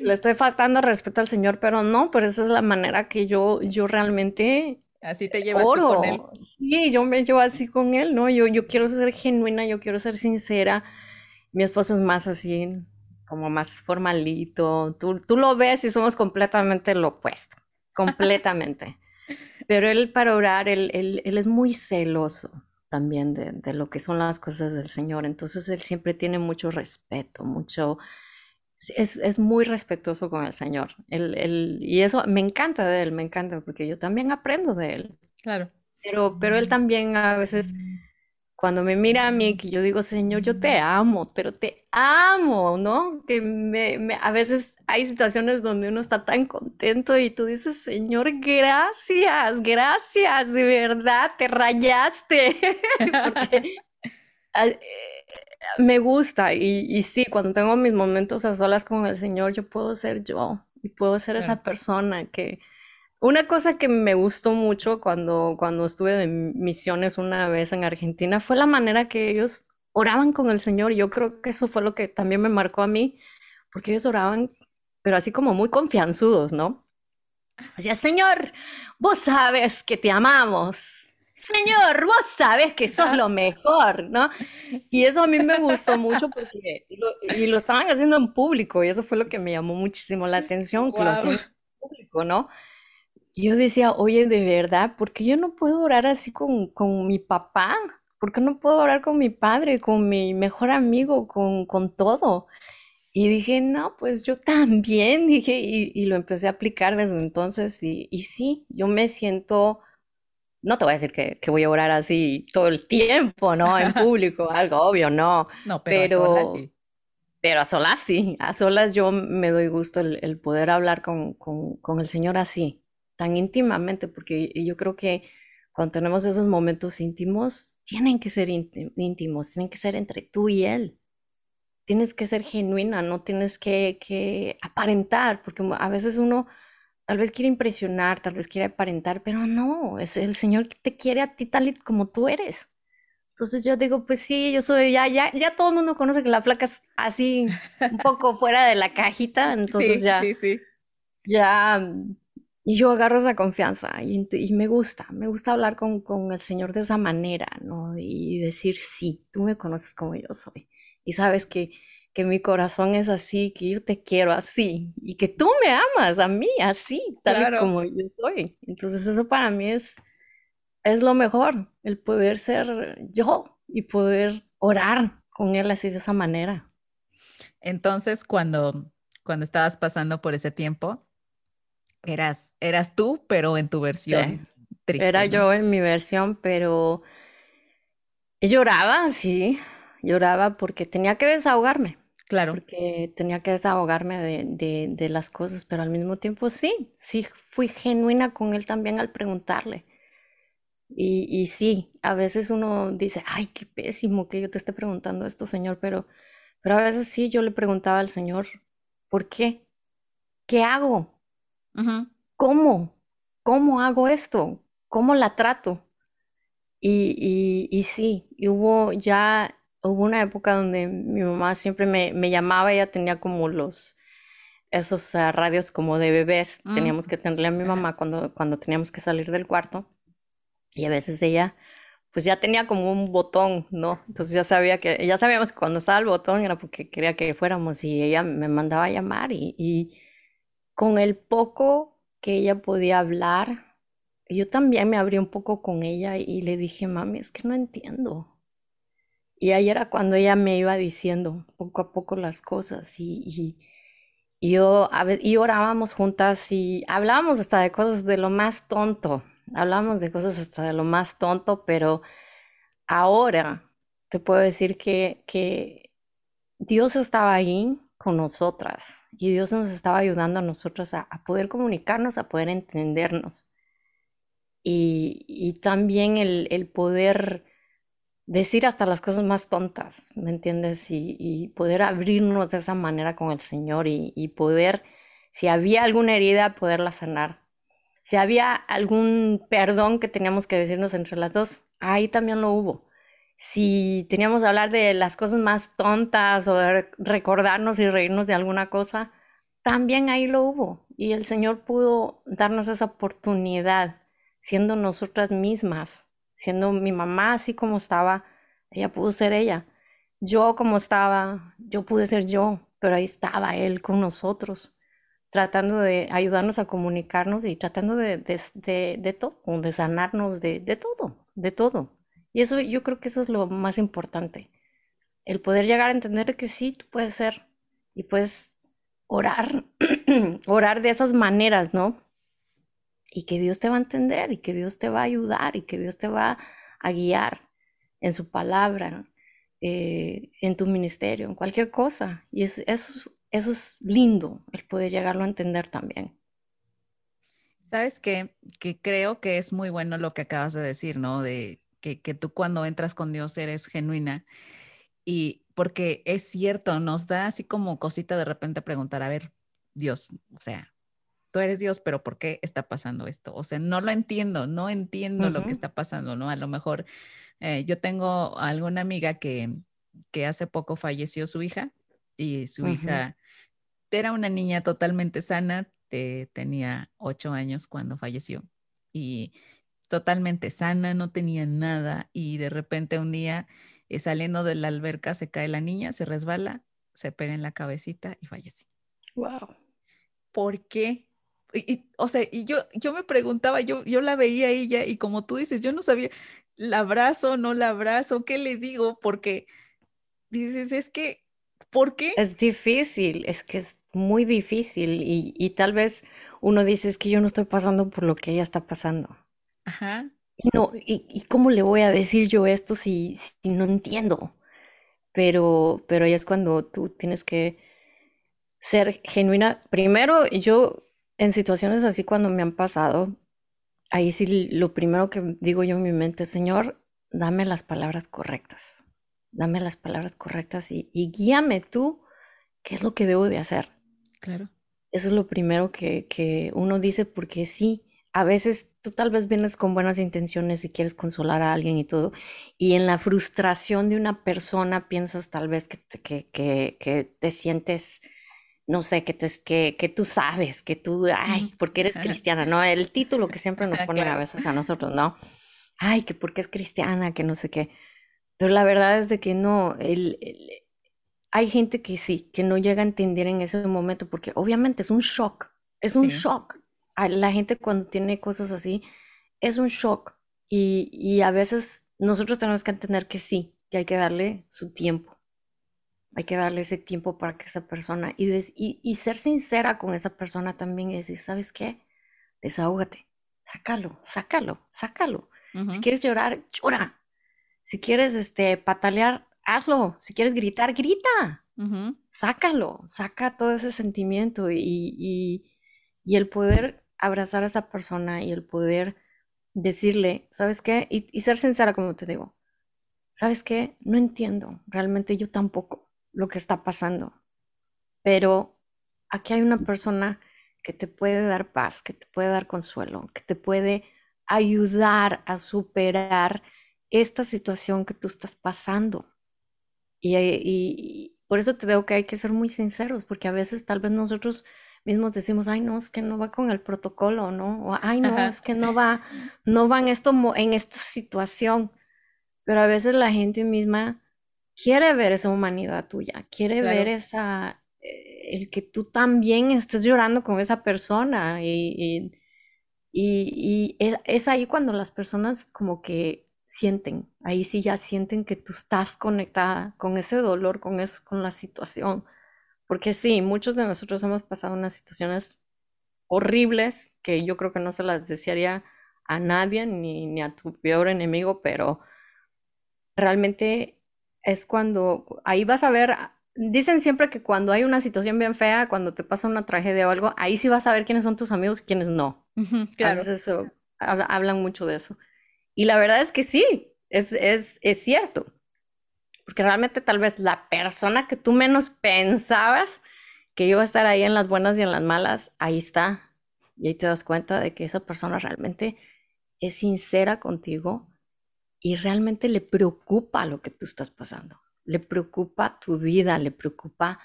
le estoy faltando respeto al Señor, pero no, pero esa es la manera que yo, yo realmente Así te llevas con él. Sí, yo me llevo así con él, ¿no? Yo, yo quiero ser genuina, yo quiero ser sincera. Mi esposo es más así, como más formalito. Tú, tú lo ves y somos completamente lo opuesto, completamente. Pero él para orar, él, él, él es muy celoso también de, de, lo que son las cosas del Señor. Entonces él siempre tiene mucho respeto, mucho... es, muy respetuoso con el Señor. y eso me encanta de él, me encanta, porque yo también aprendo de él. Claro. Pero, pero él también a veces, cuando me mira a mí, que yo digo, Señor, yo te amo, pero te amo, ¿no? Que me, a veces hay situaciones donde uno está tan contento y tú dices, Señor, gracias, gracias, de verdad, te rayaste. porque, eh, me gusta y, y, sí, cuando tengo mis momentos a solas con el Señor, yo puedo ser yo y puedo ser esa persona que... Una cosa que me gustó mucho cuando, cuando estuve de misiones una vez en Argentina fue la manera que ellos oraban con el Señor. Yo creo que eso fue lo que también me marcó a mí, porque ellos oraban, pero así como muy confianzudos, ¿no? Decía, Señor, vos sabes que te amamos. Señor, vos sabes que sos lo mejor, ¿no? Y eso a mí me gustó mucho porque y lo estaban haciendo en público y eso fue lo que me llamó muchísimo la atención, que lo hacían en público, ¿no? Y yo decía, oye, de verdad, ¿por qué yo no puedo orar así con, con mi papá? ¿Por qué no puedo orar con mi padre, con mi mejor amigo, con, con todo? Y dije, no, pues yo también, dije, y, y lo empecé a aplicar desde entonces y, y sí, yo me siento no te voy a decir que, voy a orar así todo el tiempo, ¿no? En público, algo obvio, no. No, pero, a solas sí. Pero a solas sí, a solas yo me doy gusto el, poder hablar con, el Señor así, tan íntimamente, porque yo creo que cuando tenemos esos momentos íntimos, tienen que ser íntimos, tienen que ser entre tú y Él. Tienes que ser genuina, no tienes que, que aparentar, porque a veces uno Tal vez quiere impresionar, tal vez quiere aparentar, pero no, es el Señor que te quiere a ti tal y como tú eres. Entonces yo digo, pues sí, yo soy, ya, ya, ya todo el mundo conoce que la flaca es así, un poco fuera de la cajita, entonces ya, sí, sí. ya, y yo agarro esa confianza y, y me gusta, me gusta hablar con, con, el Señor de esa manera, ¿no? Y decir, sí, tú me conoces como yo soy. Y sabes que que mi corazón es así, que yo te quiero así y que tú me amas a mí así, tal como yo soy. Entonces eso para mí es, es lo mejor, el poder ser yo y poder orar con él así de esa manera. Entonces cuando, cuando estabas pasando por ese tiempo, eras, eras tú, pero en tu versión triste. Era yo en mi versión, pero lloraba, sí, lloraba porque tenía que desahogarme. Claro. Porque tenía que desahogarme de, las cosas, pero al mismo tiempo sí, sí fui genuina con él también al preguntarle. Y, y sí, a veces uno dice, ay, qué pésimo que yo te esté preguntando esto, Señor, pero, pero a veces sí, yo le preguntaba al Señor, ¿por qué? ¿Qué hago? ¿Cómo? ¿Cómo hago esto? ¿Cómo la trato? Y, y, y sí, y hubo ya hubo una época donde mi mamá siempre me, me llamaba, ella tenía como los, esos ah, radios como de bebés, mm. teníamos que tenerle a mi mamá cuando, cuando teníamos que salir del cuarto, y a veces ella, pues ya tenía como un botón, ¿no? Entonces ya sabía que, ya sabíamos que cuando estaba el botón era porque quería que fuéramos, y ella me mandaba a llamar, y, y con el poco que ella podía hablar, yo también me abrí un poco con ella y le dije, mami, es que no entiendo. Y ahí era cuando ella me iba diciendo poco a poco las cosas y, yo a y orábamos juntas y hablábamos hasta de cosas de lo más tonto, hablábamos de cosas hasta de lo más tonto, pero ahora te puedo decir que, que Dios estaba ahí con nosotras y Dios nos estaba ayudando a nosotras a, poder comunicarnos, a poder entendernos. Y, también el, poder decir hasta las cosas más tontas, ¿me entiendes? Y, poder abrirnos de esa manera con el Señor y, poder, si había alguna herida, poderla sanar. Si había algún perdón que teníamos que decirnos entre las dos, ahí también lo hubo. Si teníamos que hablar de las cosas más tontas o de recordarnos y reírnos de alguna cosa, también ahí lo hubo. Y el Señor pudo darnos esa oportunidad, siendo nosotras mismas, siendo mi mamá así como estaba, ella pudo ser ella. Yo como estaba, yo pude ser yo, pero ahí estaba él con nosotros, tratando de ayudarnos a comunicarnos y tratando de, de, de, todo, de sanarnos de, de todo, de todo. Y eso yo creo que eso es lo más importante, el poder llegar a entender que sí, tú puedes ser y puedes orar, orar de esas maneras, ¿no? Y que Dios te va a entender y que Dios te va a ayudar y que Dios te va a guiar en su palabra, eh, en tu ministerio, en cualquier cosa. Y eso, eso es lindo, el poder llegarlo a entender también. Sabes qué? que creo que es muy bueno lo que acabas de decir, ¿no? De que, que tú cuando entras con Dios eres genuina. Y porque es cierto, nos da así como cosita de repente preguntar, a ver, Dios, o sea, tú eres Dios, pero ¿por qué está pasando esto? O sea, no lo entiendo, no entiendo lo que está pasando, ¿no? A lo mejor eh, yo tengo alguna amiga que, que hace poco falleció su hija y su hija era una niña totalmente sana, tenía ocho años cuando falleció y totalmente sana, no tenía nada y de repente un día eh, saliendo de la alberca se cae la niña, se resbala, se pega en la cabecita y fallece. Wow. ¿Por qué? Y, o sea, y yo, yo me preguntaba, yo, yo la veía a ella y como tú dices, yo no sabía, ¿la abrazo, no la abrazo? ¿Qué le digo? Porque dices, es que, ¿por qué? Es difícil, es que es muy difícil y, y tal vez uno dice, es que yo no estoy pasando por lo que ella está pasando. Ajá. No, ¿y, cómo le voy a decir yo esto si, si no entiendo? Pero, pero ahí es cuando tú tienes que ser genuina. Primero, yo en situaciones así cuando me han pasado, ahí sí lo primero que digo yo en mi mente, Señor, dame las palabras correctas. Dame las palabras correctas y, y guíame tú qué es lo que debo de hacer. Claro. Eso es lo primero que, que uno dice porque sí, a veces tú tal vez vienes con buenas intenciones y quieres consolar a alguien y todo, y en la frustración de una persona piensas tal vez que te, que, que, te sientes, no sé, que, te, que, que tú sabes, que tú, ay, porque eres cristiana, ¿no? El título que siempre nos ponen a veces a nosotros, ¿no? Ay, que porque es cristiana, que no sé qué. Pero la verdad es de que no, el, hay gente que sí, que no llega a entender en ese momento, porque obviamente es un shock, es un shock la gente cuando tiene cosas así es un shock y, a veces nosotros tenemos que entender que sí, que hay que darle su tiempo. Hay que darle ese tiempo para que esa persona y, y, ser sincera con esa persona también y decir, ¿sabes qué? Desahógate, sácalo, sácalo, sácalo. Si quieres llorar, llora. Si quieres este, patalear, hazlo. Si quieres gritar, grita. Sácalo, saca todo ese sentimiento y, y el poder abrazar a esa persona y el poder decirle, ¿sabes qué? Y, ser sincera, como te digo, ¿sabes qué? No entiendo, realmente yo tampoco lo que está pasando, pero aquí hay una persona que te puede dar paz, que te puede dar consuelo, que te puede ayudar a superar esta situación que tú estás pasando. Y, y, por eso te digo que hay que ser muy sinceros, porque a veces tal vez nosotros mismos decimos, ay, no, es que no va con el protocolo, ¿no? O, ay, no, es que no va, no va en, esto, en esta situación. Pero a veces la gente misma quiere ver esa humanidad tuya, quiere ver esa, eh, el que tú también estés llorando con esa persona. Y, y, es, es, ahí cuando las personas como que sienten, ahí sí ya sienten que tú estás conectada con ese dolor, con, eso, con la situación. Porque sí, muchos de nosotros hemos pasado unas situaciones horribles que yo creo que no se las desearía a nadie ni, ni a tu peor enemigo, pero realmente es cuando ahí vas a ver, dicen siempre que cuando hay una situación bien fea, cuando te pasa una tragedia o algo, ahí sí vas a ver quiénes son tus amigos y quiénes no. claro. eso, hablan mucho de eso. Y la verdad es que sí, es, es, es cierto porque realmente tal vez la persona que tú menos pensabas que iba a estar ahí en las buenas y en las malas, ahí está. Y ahí te das cuenta de que esa persona realmente es sincera contigo y realmente le preocupa lo que tú estás pasando. Le preocupa tu vida, le preocupa,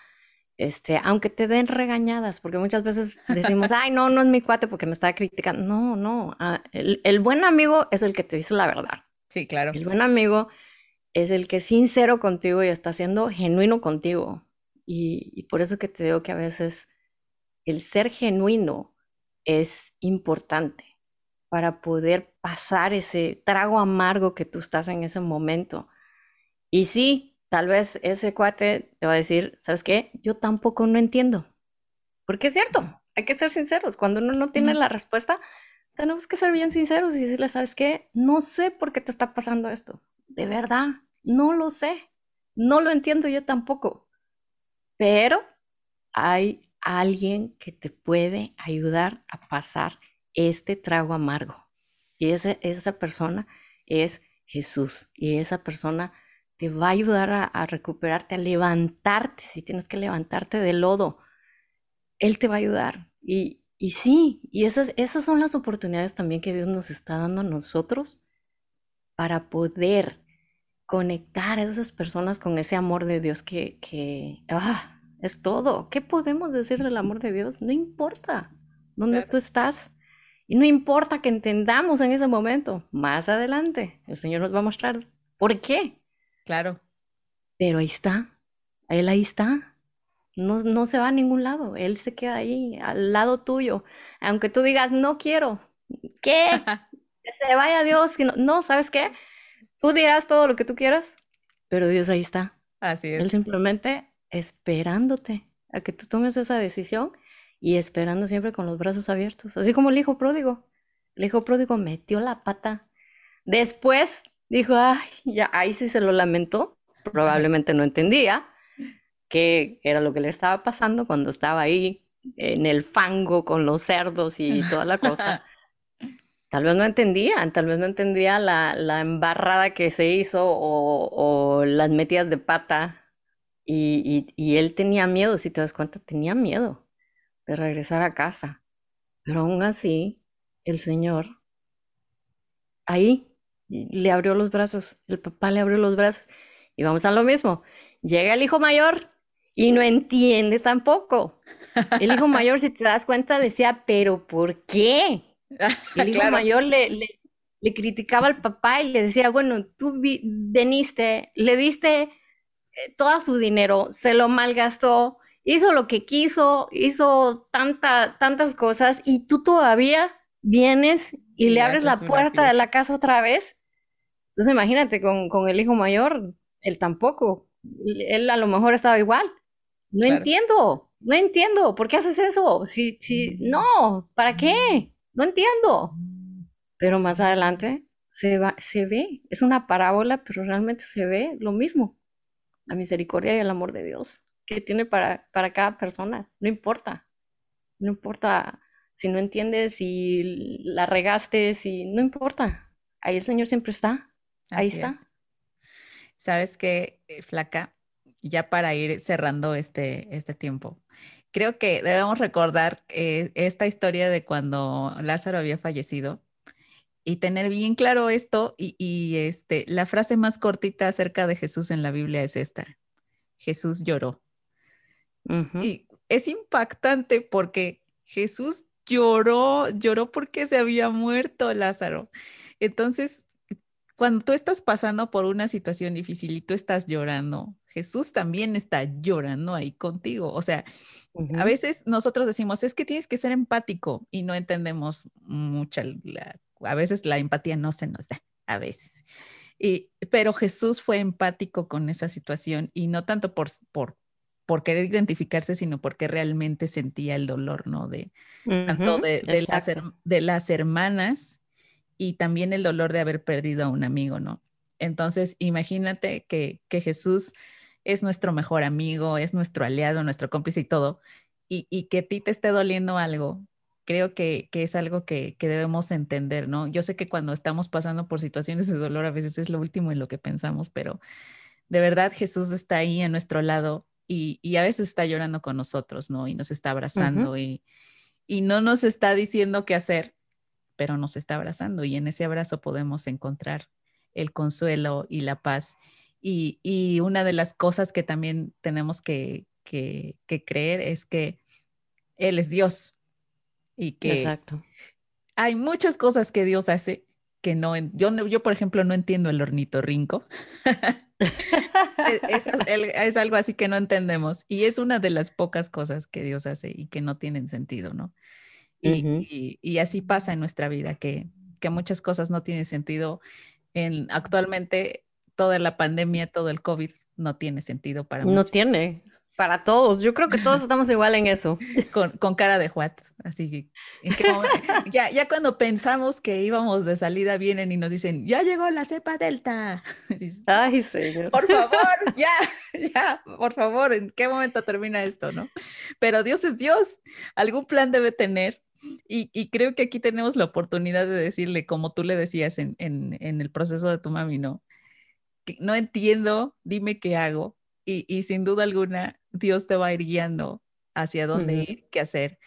este, aunque te den regañadas, porque muchas veces decimos, ay, no, no es mi cuate porque me está criticando. No, no, ah, el, el buen amigo es el que te dice la verdad. Sí, claro. El buen amigo es el que es sincero contigo y está siendo genuino contigo. Y, por eso que te digo que a veces el ser genuino es importante para poder pasar ese trago amargo que tú estás en ese momento. Y sí, tal vez ese cuate te va a decir, ¿sabes qué? Yo tampoco no entiendo. Porque es cierto, hay que ser sinceros. Cuando uno no tiene la respuesta, tenemos que ser bien sinceros y decirle, ¿sabes qué? No sé por qué te está pasando esto. De verdad, no lo sé. No lo entiendo yo tampoco. Pero hay alguien que te puede ayudar a pasar este trago amargo. Y esa persona es Jesús. Y esa persona te va a ayudar a, recuperarte, a levantarte, si tienes que levantarte del lodo. Él te va a ayudar. Y, y sí, y esas, esas son las oportunidades también que Dios nos está dando a nosotros para poder conectar a esas personas con ese amor de Dios que, que ah, es todo. ¿Qué podemos decir del amor de Dios? No importa dónde tú estás. Y no importa que entendamos en ese momento. Más adelante, el Señor nos va a mostrar por qué. Claro. Pero ahí está. Él ahí está. No, no se va a ningún lado. Él se queda ahí, al lado tuyo. Aunque tú digas, no quiero. ¿Qué? que se vaya Dios. No, no, ¿sabes qué? Tú dirás todo lo que tú quieras, pero Dios ahí está. Así es. Él simplemente esperándote a que tú tomes esa decisión y esperando siempre con los brazos abiertos, así como el hijo pródigo. El hijo pródigo metió la pata. Después dijo, ay, ya, ahí sí se lo lamentó. Probablemente no entendía qué era lo que le estaba pasando cuando estaba ahí en el fango con los cerdos y toda la cosa. Tal vez no entendía, tal vez no entendía la, la embarrada que se hizo o, o las metidas de pata. Y, y, y él tenía miedo, si te das cuenta, tenía miedo de regresar a casa. Pero aún así, el Señor ahí le abrió los brazos, el papá le abrió los brazos. Y vamos a lo mismo. Llega el hijo mayor y no entiende tampoco. El hijo mayor, si te das cuenta, decía, pero ¿por qué? El hijo mayor le, le, criticaba al papá y le decía, bueno, tú veniste, le diste eh, todo su dinero, se lo malgastó, hizo lo que quiso, hizo tanta, tantas cosas y tú todavía vienes y, le abres la puerta de la casa otra vez. Entonces imagínate, con, con, el hijo mayor, él tampoco, él a lo mejor estaba igual. No entiendo, no entiendo, ¿por qué haces eso? Si, si, no, ¿para qué? No entiendo. Pero más adelante se, va, se ve, es una parábola, pero realmente se ve lo mismo, la misericordia y el amor de Dios que tiene para, para cada persona. No importa. No importa si no entiendes, si la regaste, si no importa. Ahí el Señor siempre está. Ahí está. Sabes que, eh, Flaca, ya para ir cerrando este, este tiempo, creo que debemos recordar eh, esta historia de cuando Lázaro había fallecido y tener bien claro esto y, y, este, la frase más cortita acerca de Jesús en la Biblia es esta. Jesús lloró. Y es impactante porque Jesús lloró, lloró porque se había muerto Lázaro. Entonces, cuando tú estás pasando por una situación difícil y tú estás llorando, Jesús también está llorando ahí contigo. O sea, a veces nosotros decimos, es que tienes que ser empático y no entendemos mucha, a veces la empatía no se nos da, a veces. Y, pero Jesús fue empático con esa situación y no tanto por, por por querer identificarse, sino porque realmente sentía el dolor, ¿no? De tanto de, las, de, las, hermanas y también el dolor de haber perdido a un amigo, ¿no? Entonces, imagínate que, que Jesús es nuestro mejor amigo, es nuestro aliado, nuestro cómplice y todo, y, y que a ti te esté doliendo algo, creo que, que es algo que, que, debemos entender, ¿no? Yo sé que cuando estamos pasando por situaciones de dolor a veces es lo último en lo que pensamos, pero de verdad Jesús está ahí a nuestro lado y, a veces está llorando con nosotros, ¿no? Y nos está abrazando y, no nos está diciendo qué hacer, pero nos está abrazando y en ese abrazo podemos encontrar el consuelo y la paz. Y, una de las cosas que también tenemos que, creer es que Él es Dios y que hay muchas cosas que Dios hace que no, yo, yo por ejemplo no entiendo el ornitorrinco. es, algo así que no entendemos y es una de las pocas cosas que Dios hace y que no tienen sentido, ¿no? Y, así pasa en nuestra vida, que, que, muchas cosas no tienen sentido. En, actualmente toda la pandemia, todo el COVID no tiene sentido para No tiene. Para todos, yo creo que todos estamos igual en eso. Con, con cara de what, así que ya, ya cuando pensamos que íbamos de salida vienen y nos dicen, ya llegó la cepa delta. Ay, señor. Por favor, ya, ya, por favor, ¿en qué momento termina esto, no? Pero Dios es Dios, algún plan debe tener. Y, y creo que aquí tenemos la oportunidad de decirle, como tú le decías en, en, en el proceso de tu mami, ¿no? No entiendo, dime qué hago. Y, y sin duda alguna, Dios te va a ir guiando hacia dónde ir, qué hacer.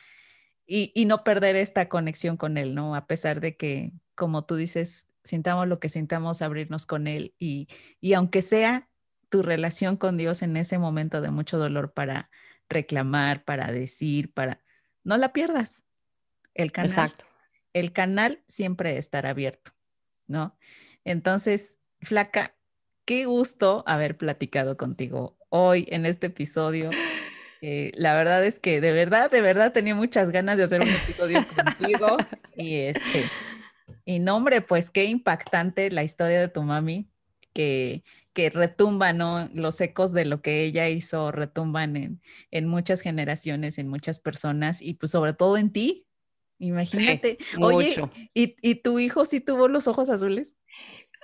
Y, y, no perder esta conexión con Él, ¿no? A pesar de que, como tú dices, sintamos lo que sintamos, abrirnos con Él. Y, y aunque sea tu relación con Dios en ese momento de mucho dolor para reclamar, para decir, para... No la pierdas. El canal, Exacto. El canal siempre estará abierto, ¿no? Entonces, flaca, qué gusto haber platicado contigo hoy en este episodio. Eh, la verdad es que de verdad, de verdad tenía muchas ganas de hacer un episodio contigo y este, y no hombre, pues qué impactante la historia de tu mami, que, que retumba, ¿no? Los ecos de lo que ella hizo retumban en, en muchas generaciones, en muchas personas y pues sobre todo en ti. Imagínate. Sí, Oye, ¿y, ¿y, tu hijo sí tuvo los ojos azules?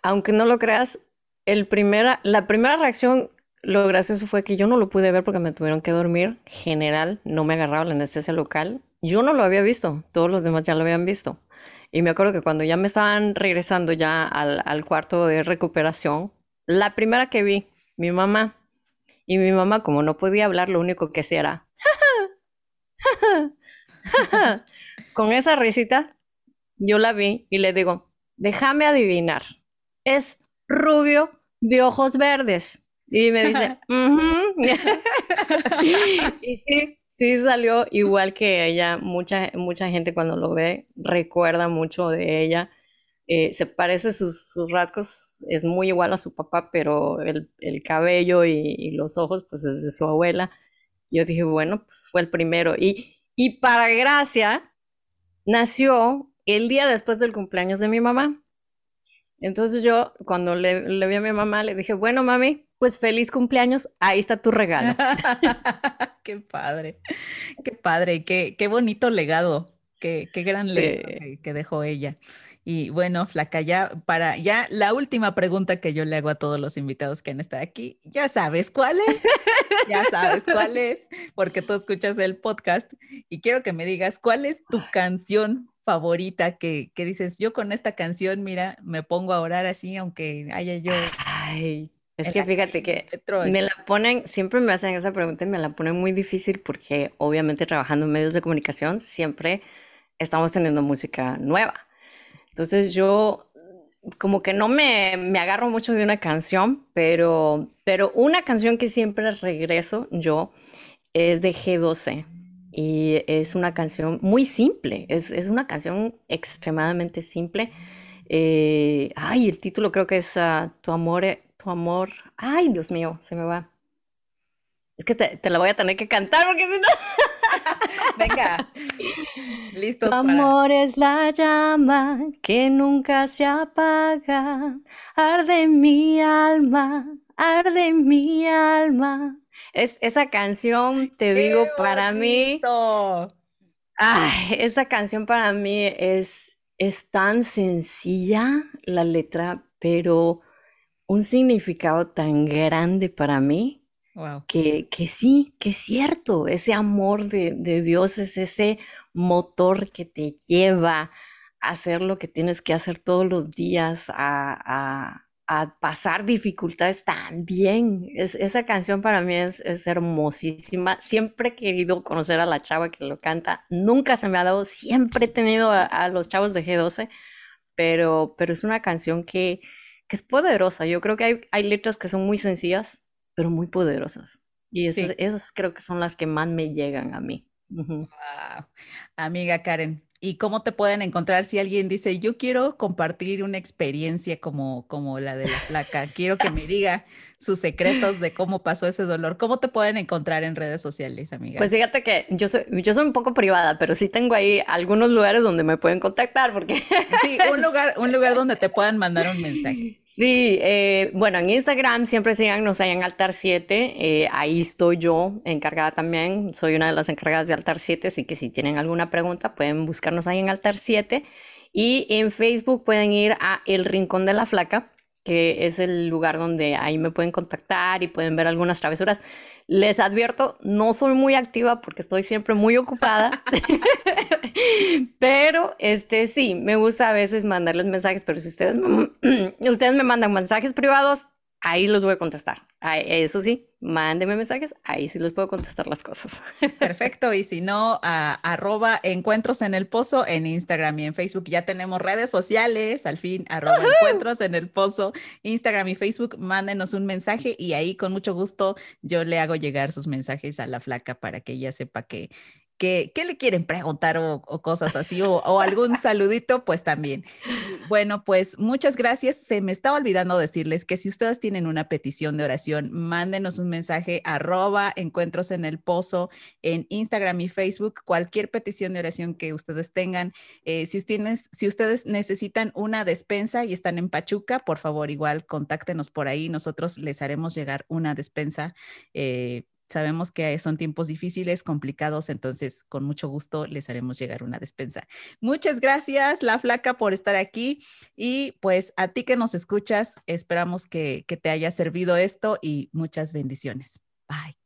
Aunque no lo creas, el primera, la primera reacción lo gracioso fue que yo no lo pude ver porque me tuvieron que dormir. General, no me agarraba la anestesia local. Yo no lo había visto, todos los demás ya lo habían visto. Y me acuerdo que cuando ya me estaban regresando ya al, al cuarto de recuperación, la primera que vi, mi mamá. Y mi mamá, como no podía hablar, lo único que hacía era... Con esa risita, yo la vi y le digo, déjame adivinar, es rubio de ojos verdes. Y me dice, y sí, sí salió igual que ella. Mucha, mucha gente cuando lo ve recuerda mucho de ella. Eh, se parece sus, sus, rasgos, es muy igual a su papá, pero el, el cabello y, y, los ojos, pues es de su abuela. Yo dije, bueno, pues fue el primero. Y, y para gracia, nació el día después del cumpleaños de mi mamá. Entonces yo, cuando le, le, vi a mi mamá, le dije, bueno, mami, pues feliz cumpleaños, ahí está tu regalo. qué padre, qué padre, qué, qué bonito legado, qué, qué gran sí. legado que, que, dejó ella. Y bueno, Flaca, ya para ya la última pregunta que yo le hago a todos los invitados que han estado aquí, ya sabes cuál es, ya sabes cuál es, porque tú escuchas el podcast y quiero que me digas cuál es tu canción favorita que, que, dices, yo con esta canción, mira, me pongo a orar así, aunque haya yo... Ay, es que fíjate que me la ponen, siempre me hacen esa pregunta y me la ponen muy difícil porque obviamente trabajando en medios de comunicación siempre estamos teniendo música nueva. Entonces yo como que no me, me agarro mucho de una canción, pero, pero una canción que siempre regreso yo es de G12 y es una canción muy simple, es, es una canción extremadamente simple. Eh, ay, el título creo que es uh, Tu amor, tu amor. Ay, Dios mío, se me va. Es que te, te la voy a tener que cantar porque si no. Venga, listo. Tu amor para... es la llama que nunca se apaga. Arde mi alma, arde mi alma. Es, esa canción, te ¡Qué digo, para mí. Ay, esa canción para mí es, es tan sencilla la letra, pero un significado tan grande para mí. Wow. Que, que, sí, que es cierto, ese amor de, de, Dios es ese motor que te lleva a hacer lo que tienes que hacer todos los días, a, a, a pasar dificultades también. Es, esa canción para mí es, es, hermosísima. Siempre he querido conocer a la chava que lo canta. Nunca se me ha dado, siempre he tenido a, a los chavos de G12, pero, pero es una canción que, que es poderosa. Yo creo que hay, hay, letras que son muy sencillas, pero muy poderosas. Y esas, sí. esas creo que son las que más me llegan a mí. Uh -huh. wow. Amiga Karen, ¿Y cómo te pueden encontrar si alguien dice, yo quiero compartir una experiencia como, como la de la placa? Quiero que me diga sus secretos de cómo pasó ese dolor. ¿Cómo te pueden encontrar en redes sociales, amiga? Pues fíjate que yo soy, yo soy un poco privada, pero sí tengo ahí algunos lugares donde me pueden contactar porque... Sí, un lugar, un lugar donde te puedan mandar un mensaje. Sí, eh, bueno, en Instagram siempre síganos ahí en Altar 7. Eh, ahí estoy yo encargada también. Soy una de las encargadas de Altar 7, así que si tienen alguna pregunta pueden buscarnos ahí en Altar 7. Y en Facebook pueden ir a El Rincón de la Flaca, que es el lugar donde ahí me pueden contactar y pueden ver algunas travesuras. Les advierto, no soy muy activa porque estoy siempre muy ocupada, pero este sí, me gusta a veces mandarles mensajes, pero si ustedes ustedes me mandan mensajes privados, ahí los voy a contestar. Eso sí, mándenme mensajes, ahí sí les puedo contestar las cosas. Perfecto, y si no, arroba encuentros en el pozo en Instagram y en Facebook. Ya tenemos redes sociales, al fin, arroba encuentros en el pozo, Instagram y Facebook, mándenos un mensaje y ahí con mucho gusto yo le hago llegar sus mensajes a la flaca para que ella sepa que ¿Qué, le quieren preguntar o, cosas así? O, algún saludito, pues también. Bueno, pues muchas gracias. Se me estaba olvidando decirles que si ustedes tienen una petición de oración, mándenos un mensaje arroba encuentros en el pozo en Instagram y Facebook, cualquier petición de oración que ustedes tengan. Eh, si, ustedes, si ustedes necesitan una despensa y están en Pachuca, por favor, igual contáctenos por ahí. Nosotros les haremos llegar una despensa. Eh, Sabemos que son tiempos difíciles, complicados, entonces con mucho gusto les haremos llegar una despensa. Muchas gracias, La Flaca, por estar aquí y pues a ti que nos escuchas, esperamos que, te haya servido esto y muchas bendiciones. Bye.